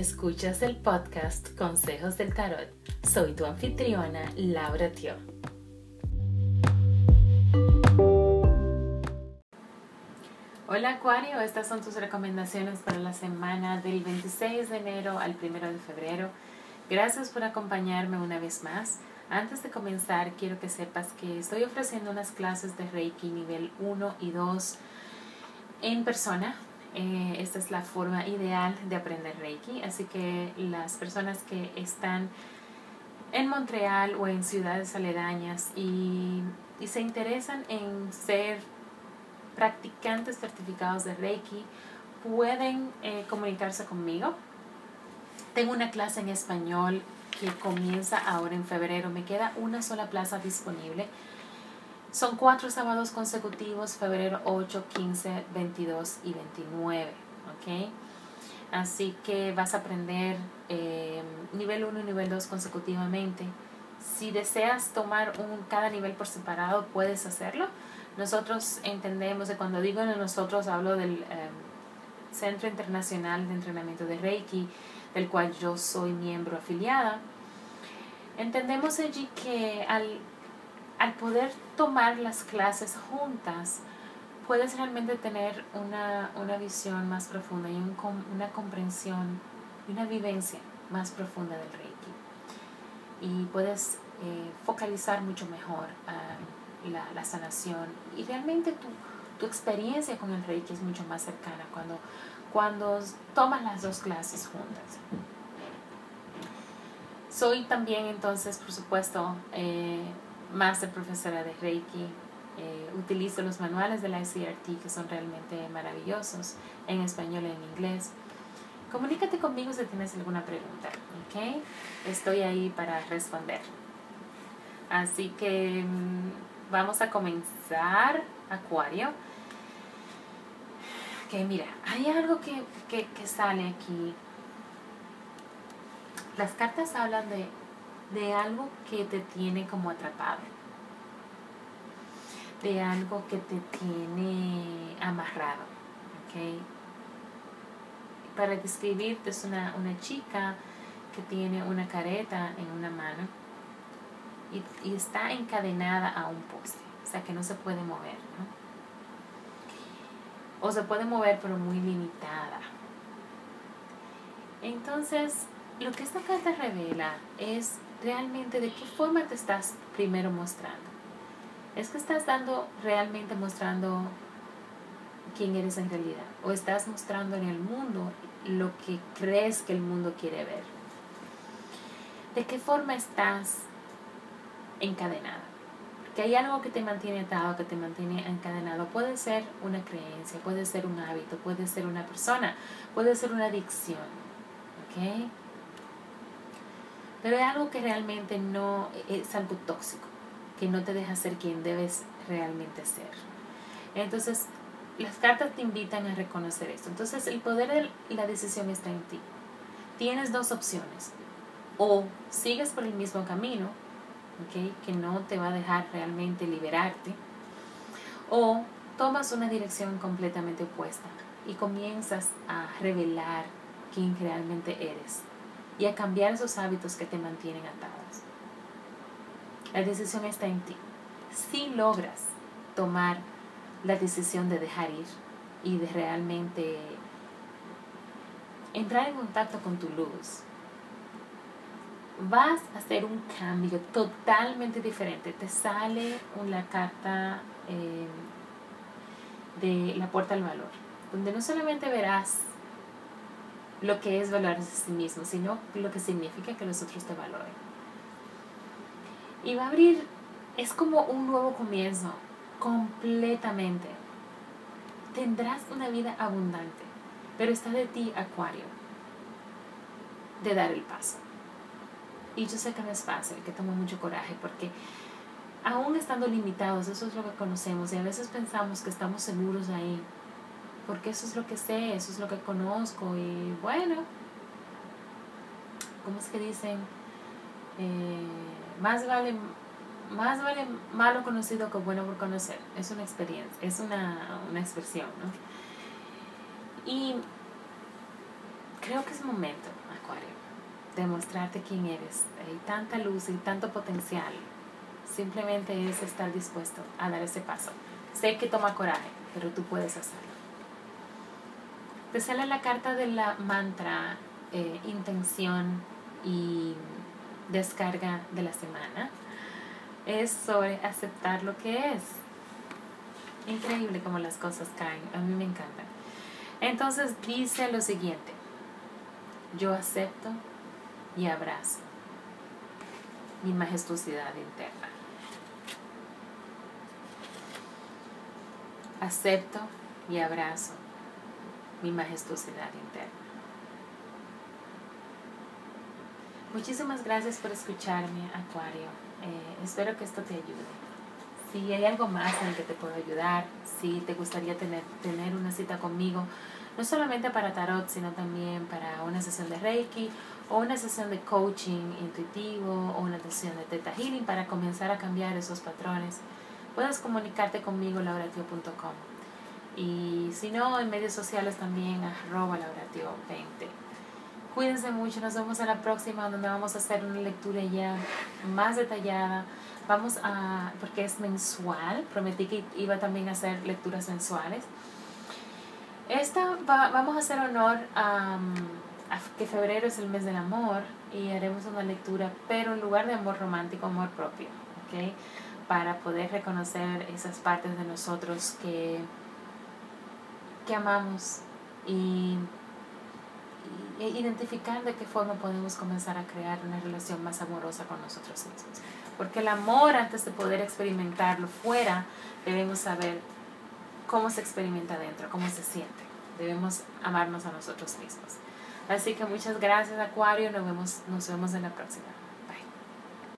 Escuchas el podcast Consejos del Tarot. Soy tu anfitriona, Laura Tio. Hola Acuario, estas son tus recomendaciones para la semana del 26 de enero al 1 de febrero. Gracias por acompañarme una vez más. Antes de comenzar, quiero que sepas que estoy ofreciendo unas clases de Reiki nivel 1 y 2 en persona eh, esta es la forma ideal de aprender Reiki, así que las personas que están en Montreal o en ciudades aledañas y, se interesan en ser practicantes certificados de Reiki, pueden eh, comunicarse conmigo. Tengo una clase en español que comienza ahora en febrero. Me queda una sola plaza disponible son cuatro sábados consecutivos, febrero 8, 15, 22 y 29. ¿ok? Así que vas a aprender eh, nivel 1 y nivel 2 consecutivamente. Si deseas tomar un, cada nivel por separado, puedes hacerlo. Nosotros entendemos, de cuando digo nosotros, hablo del eh, Centro Internacional de Entrenamiento de Reiki, del cual yo soy miembro afiliada. Entendemos allí que al al poder tomar las clases juntas, puedes realmente tener una, visión más profunda y una comprensión y una vivencia más profunda del Reiki. Y puedes eh, focalizar mucho mejor ah, la, sanación y realmente tu, tu, experiencia con el Reiki es mucho más cercana cuando, cuando tomas las dos clases juntas. Soy también entonces, por supuesto, eh, máster profesora de Reiki. Eh, utilizo los manuales de la ICRT que son realmente maravillosos en español y en inglés. Comunícate conmigo si tienes alguna pregunta, ¿ok? Estoy ahí para responder. Así que mm, vamos a comenzar, Acuario. Que mira, hay algo que, que, que sale aquí. Las cartas hablan de de algo que te tiene como atrapado, de algo que te tiene amarrado. ¿okay? Para describirte es una, chica que tiene una careta en una mano y, y, está encadenada a un poste, o sea que no se puede mover, ¿no? O se puede mover pero muy limitada. Entonces, lo que esta carta revela es realmente de qué forma te estás primero mostrando. Es que estás dando realmente mostrando quién eres en realidad o estás mostrando en el mundo lo que crees que el mundo quiere ver. ¿De qué forma estás encadenada? Que hay algo que te mantiene atado, que te mantiene encadenado. Puede ser una creencia, puede ser un hábito, puede ser una persona, puede ser una adicción. ¿Ok? Pero es algo que realmente no es algo tóxico, que no te deja ser quien debes realmente ser. Entonces, las cartas te invitan a reconocer esto. Entonces, el poder de la decisión está en ti. Tienes dos opciones. O sigues por el mismo camino, ¿okay? que no te va a dejar realmente liberarte, o tomas una dirección completamente opuesta y comienzas a revelar quién realmente eres y a cambiar esos hábitos que te mantienen atados. La decisión está en ti. Si logras tomar la decisión de dejar ir y de realmente entrar en contacto con tu luz, vas a hacer un cambio totalmente diferente. Te sale una carta eh, de la puerta al valor, donde no solamente verás lo que es valorarse a sí mismo, sino lo que significa que los otros te valoren. Y va a abrir, es como un nuevo comienzo, completamente. Tendrás una vida abundante, pero está de ti, Acuario, de dar el paso. Y yo sé que no es fácil, que toma mucho coraje, porque aún estando limitados, eso es lo que conocemos, y a veces pensamos que estamos seguros ahí, porque eso es lo que sé, eso es lo que conozco y bueno, ¿cómo es que dicen? Eh, más vale más vale malo conocido que bueno por conocer. Es una experiencia, es una, una expresión, ¿no? Y creo que es momento, Acuario, de mostrarte quién eres. Hay tanta luz y tanto potencial. Simplemente es estar dispuesto a dar ese paso. Sé que toma coraje, pero tú puedes hacerlo. Te sale la carta de la mantra, eh, intención y descarga de la semana. Es sobre aceptar lo que es. Increíble como las cosas caen. A mí me encanta. Entonces dice lo siguiente. Yo acepto y abrazo mi majestuosidad interna. Acepto y abrazo mi majestuosidad interna. Muchísimas gracias por escucharme, Acuario. Eh, espero que esto te ayude. Si hay algo más en que te puedo ayudar, si te gustaría tener, tener una cita conmigo, no solamente para tarot, sino también para una sesión de Reiki o una sesión de coaching intuitivo o una sesión de Theta Healing para comenzar a cambiar esos patrones, puedes comunicarte conmigo lauratio.com. Y si no, en medios sociales también, arroba lauratio20. Cuídense mucho, nos vemos en la próxima donde vamos a hacer una lectura ya más detallada. Vamos a, porque es mensual, prometí que iba también a hacer lecturas mensuales. Esta vamos a hacer honor a, que febrero es el mes del amor y haremos una lectura, pero en lugar de amor romántico, amor propio, ¿ok? Para poder reconocer esas partes de nosotros que, que amamos y, y identificar de qué forma podemos comenzar a crear una relación más amorosa con nosotros mismos. Porque el amor, antes de poder experimentarlo fuera, debemos saber cómo se experimenta dentro, cómo se siente. Debemos amarnos a nosotros mismos. Así que muchas gracias Acuario, nos vemos, nos vemos en la próxima.